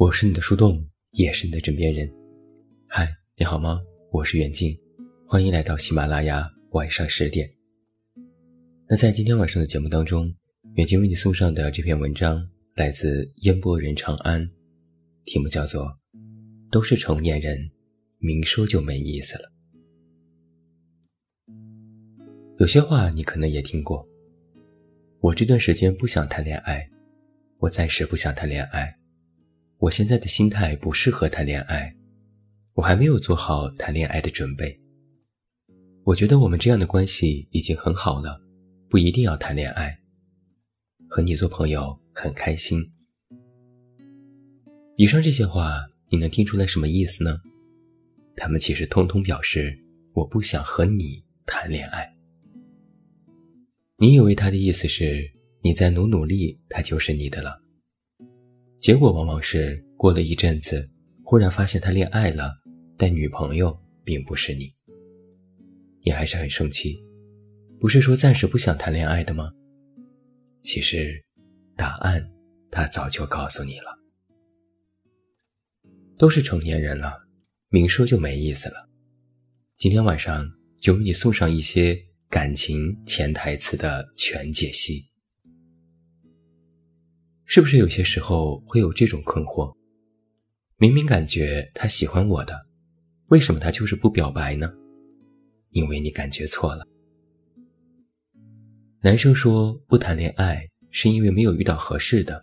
我是你的树洞，也是你的枕边人。嗨，你好吗？我是远近，欢迎来到喜马拉雅晚上十点。那在今天晚上的节目当中，远近为你送上的这篇文章来自烟波人长安，题目叫做《都是成年人，明说就没意思了》。有些话你可能也听过，我这段时间不想谈恋爱，我暂时不想谈恋爱。我现在的心态不适合谈恋爱，我还没有做好谈恋爱的准备。我觉得我们这样的关系已经很好了，不一定要谈恋爱。和你做朋友很开心。以上这些话，你能听出来什么意思呢？他们其实通通表示我不想和你谈恋爱。你以为他的意思是你再努努力，他就是你的了。结果往往是过了一阵子，忽然发现他恋爱了，但女朋友并不是你。你还是很生气，不是说暂时不想谈恋爱的吗？其实，答案他早就告诉你了。都是成年人了，明说就没意思了。今天晚上就为你送上一些感情潜台词的全解析。是不是有些时候会有这种困惑？明明感觉他喜欢我的，为什么他就是不表白呢？因为你感觉错了。男生说不谈恋爱是因为没有遇到合适的，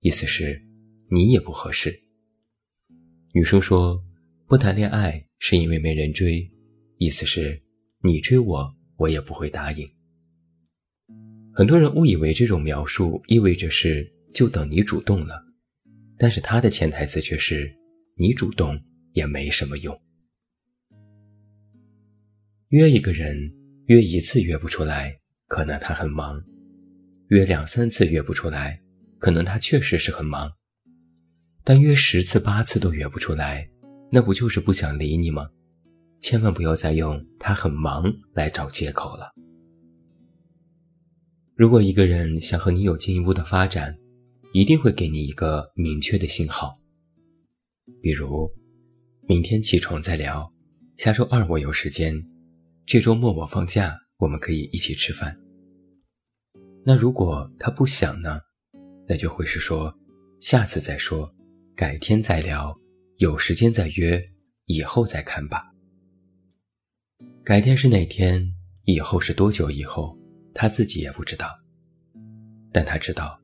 意思是你也不合适。女生说不谈恋爱是因为没人追，意思是你追我我也不会答应。很多人误以为这种描述意味着是。就等你主动了，但是他的潜台词却是你主动也没什么用。约一个人，约一次约不出来，可能他很忙；约两三次约不出来，可能他确实是很忙。但约十次八次都约不出来，那不就是不想理你吗？千万不要再用他很忙来找借口了。如果一个人想和你有进一步的发展，一定会给你一个明确的信号，比如明天起床再聊，下周二我有时间，这周末我放假，我们可以一起吃饭。那如果他不想呢？那就会是说下次再说，改天再聊，有时间再约，以后再看吧。改天是哪天？以后是多久以后？他自己也不知道，但他知道。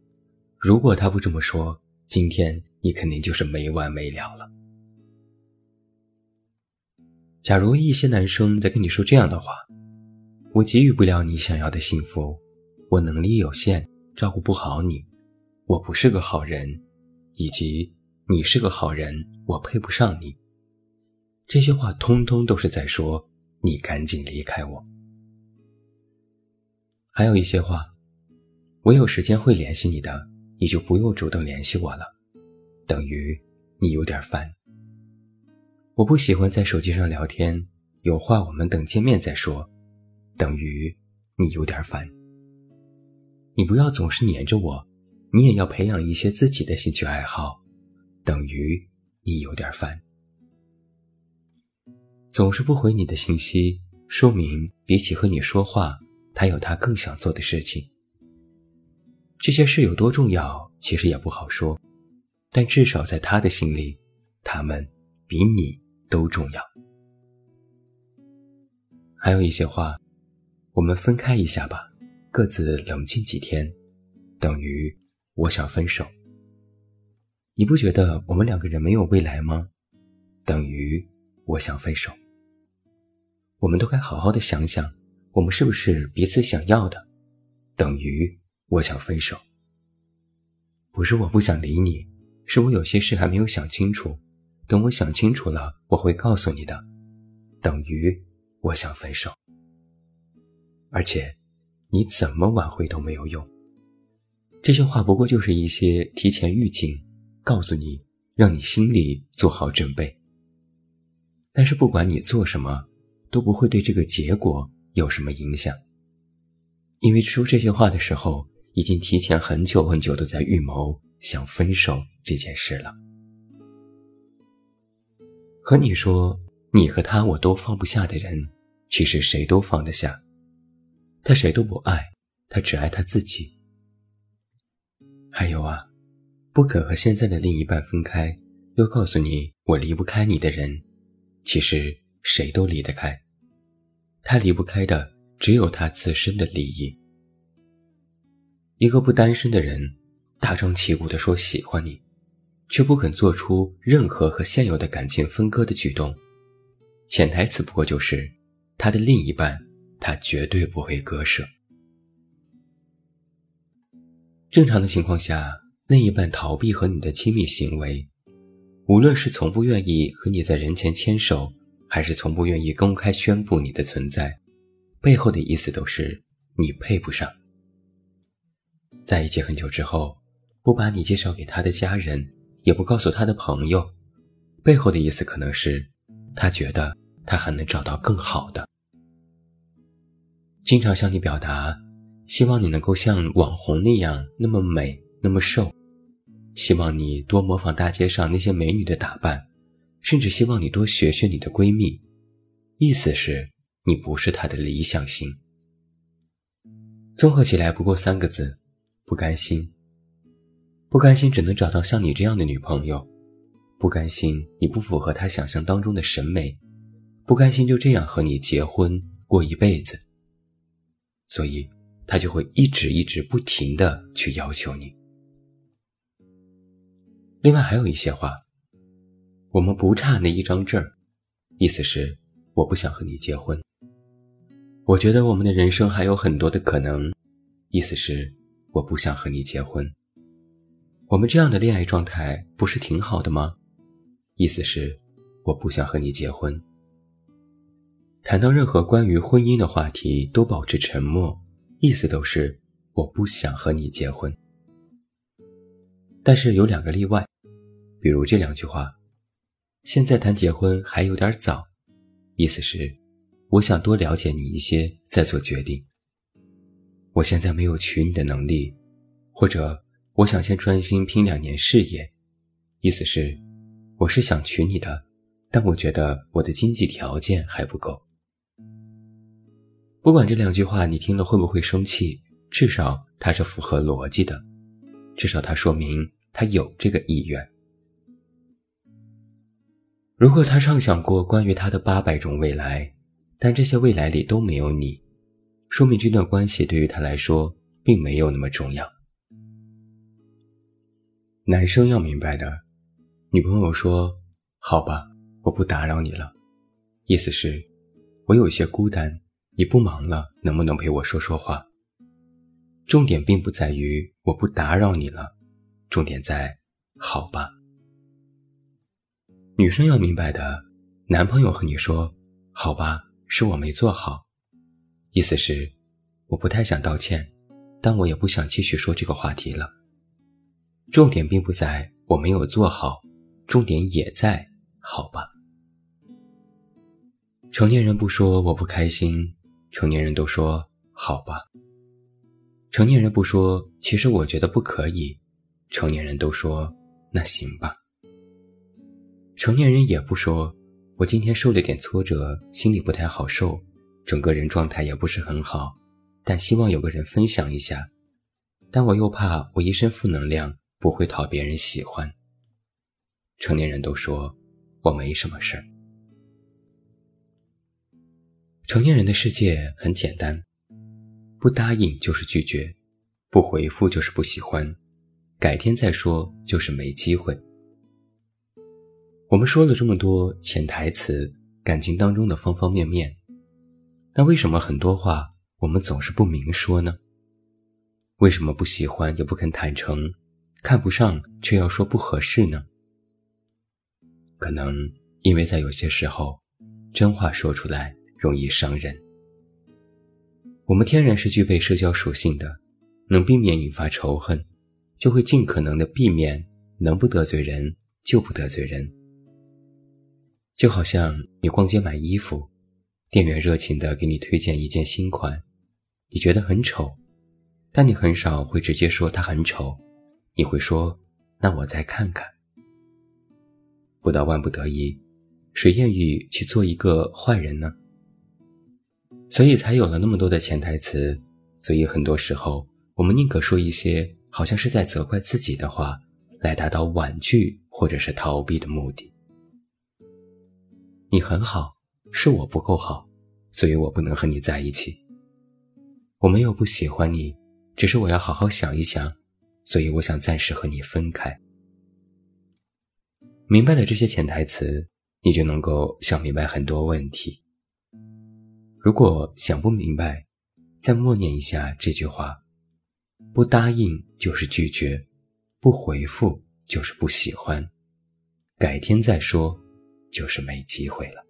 如果他不这么说，今天你肯定就是没完没了了。假如一些男生在跟你说这样的话：“我给予不了你想要的幸福，我能力有限，照顾不好你，我不是个好人，以及你是个好人，我配不上你。”这些话通通都是在说你赶紧离开我。还有一些话：“我有时间会联系你的。”你就不用主动联系我了，等于你有点烦。我不喜欢在手机上聊天，有话我们等见面再说，等于你有点烦。你不要总是黏着我，你也要培养一些自己的兴趣爱好，等于你有点烦。总是不回你的信息，说明比起和你说话，他有他更想做的事情。这些事有多重要，其实也不好说，但至少在他的心里，他们比你都重要。还有一些话，我们分开一下吧，各自冷静几天，等于我想分手。你不觉得我们两个人没有未来吗？等于我想分手。我们都该好好的想想，我们是不是彼此想要的？等于。我想分手，不是我不想理你，是我有些事还没有想清楚。等我想清楚了，我会告诉你的。等于我想分手，而且你怎么挽回都没有用。这些话不过就是一些提前预警，告诉你，让你心里做好准备。但是不管你做什么，都不会对这个结果有什么影响，因为说这些话的时候。已经提前很久很久都在预谋想分手这件事了。和你说你和他我都放不下的人，其实谁都放得下。他谁都不爱，他只爱他自己。还有啊，不肯和现在的另一半分开，又告诉你我离不开你的人，其实谁都离得开。他离不开的只有他自身的利益。一个不单身的人，大张旗鼓地说喜欢你，却不肯做出任何和现有的感情分割的举动，潜台词不过就是他的另一半，他绝对不会割舍。正常的情况下，另一半逃避和你的亲密行为，无论是从不愿意和你在人前牵手，还是从不愿意公开宣布你的存在，背后的意思都是你配不上。在一起很久之后，不把你介绍给他的家人，也不告诉他的朋友，背后的意思可能是，他觉得他还能找到更好的。经常向你表达。希望你能够像网红那样那么美那么瘦，希望你多模仿大街上那些美女的打扮，甚至希望你多学学你的闺蜜。意思是，你不是她的理想型。综合起来不过三个字：不甘心。不甘心只能找到像你这样的女朋友，不甘心你不符合他想象当中的审美，不甘心就这样和你结婚过一辈子。所以。他就会一直一直不停的去要求你。另外还有一些话，我们不差那一张证儿，意思是我不想和你结婚。我觉得我们的人生还有很多的可能，意思是我不想和你结婚。我们这样的恋爱状态不是挺好的吗？意思是我不想和你结婚。谈到任何关于婚姻的话题，都保持沉默。意思都是我不想和你结婚，但是有两个例外，比如这两句话：现在谈结婚还有点早，意思是我想多了解你一些再做决定。我现在没有娶你的能力，或者我想先专心拼两年事业，意思是我是想娶你的，但我觉得我的经济条件还不够。不管这两句话你听了会不会生气，至少它是符合逻辑的，至少它说明他有这个意愿。如果他畅想过关于他的八百种未来，但这些未来里都没有你，说明这段关系对于他来说并没有那么重要。男生要明白的，女朋友说：“好吧，我不打扰你了。”意思是，我有些孤单。你不忙了，能不能陪我说说话？重点并不在于我不打扰你了，重点在好吧。女生要明白的，男朋友和你说好吧，是我没做好，意思是我不太想道歉，但我也不想继续说这个话题了。重点并不在我没有做好，重点也在好吧。成年人不说我不开心。成年人都说好吧。成年人不说，其实我觉得不可以。成年人都说那行吧。成年人也不说，我今天受了点挫折，心里不太好受，整个人状态也不是很好，但希望有个人分享一下。但我又怕我一身负能量不会讨别人喜欢。成年人都说我没什么事儿。成年人的世界很简单，不答应就是拒绝，不回复就是不喜欢，改天再说就是没机会。我们说了这么多潜台词，感情当中的方方面面，那为什么很多话我们总是不明说呢？为什么不喜欢也不肯坦诚，看不上却要说不合适呢？可能因为在有些时候，真话说出来。容易伤人。我们天然是具备社交属性的，能避免引发仇恨，就会尽可能的避免能不得罪人就不得罪人。就好像你逛街买衣服，店员热情的给你推荐一件新款，你觉得很丑，但你很少会直接说它很丑，你会说那我再看看。不到万不得已，谁愿意去做一个坏人呢？所以才有了那么多的潜台词。所以很多时候，我们宁可说一些好像是在责怪自己的话，来达到婉拒或者是逃避的目的。你很好，是我不够好，所以我不能和你在一起。我没有不喜欢你，只是我要好好想一想，所以我想暂时和你分开。明白了这些潜台词，你就能够想明白很多问题。如果想不明白，再默念一下这句话：不答应就是拒绝，不回复就是不喜欢，改天再说就是没机会了。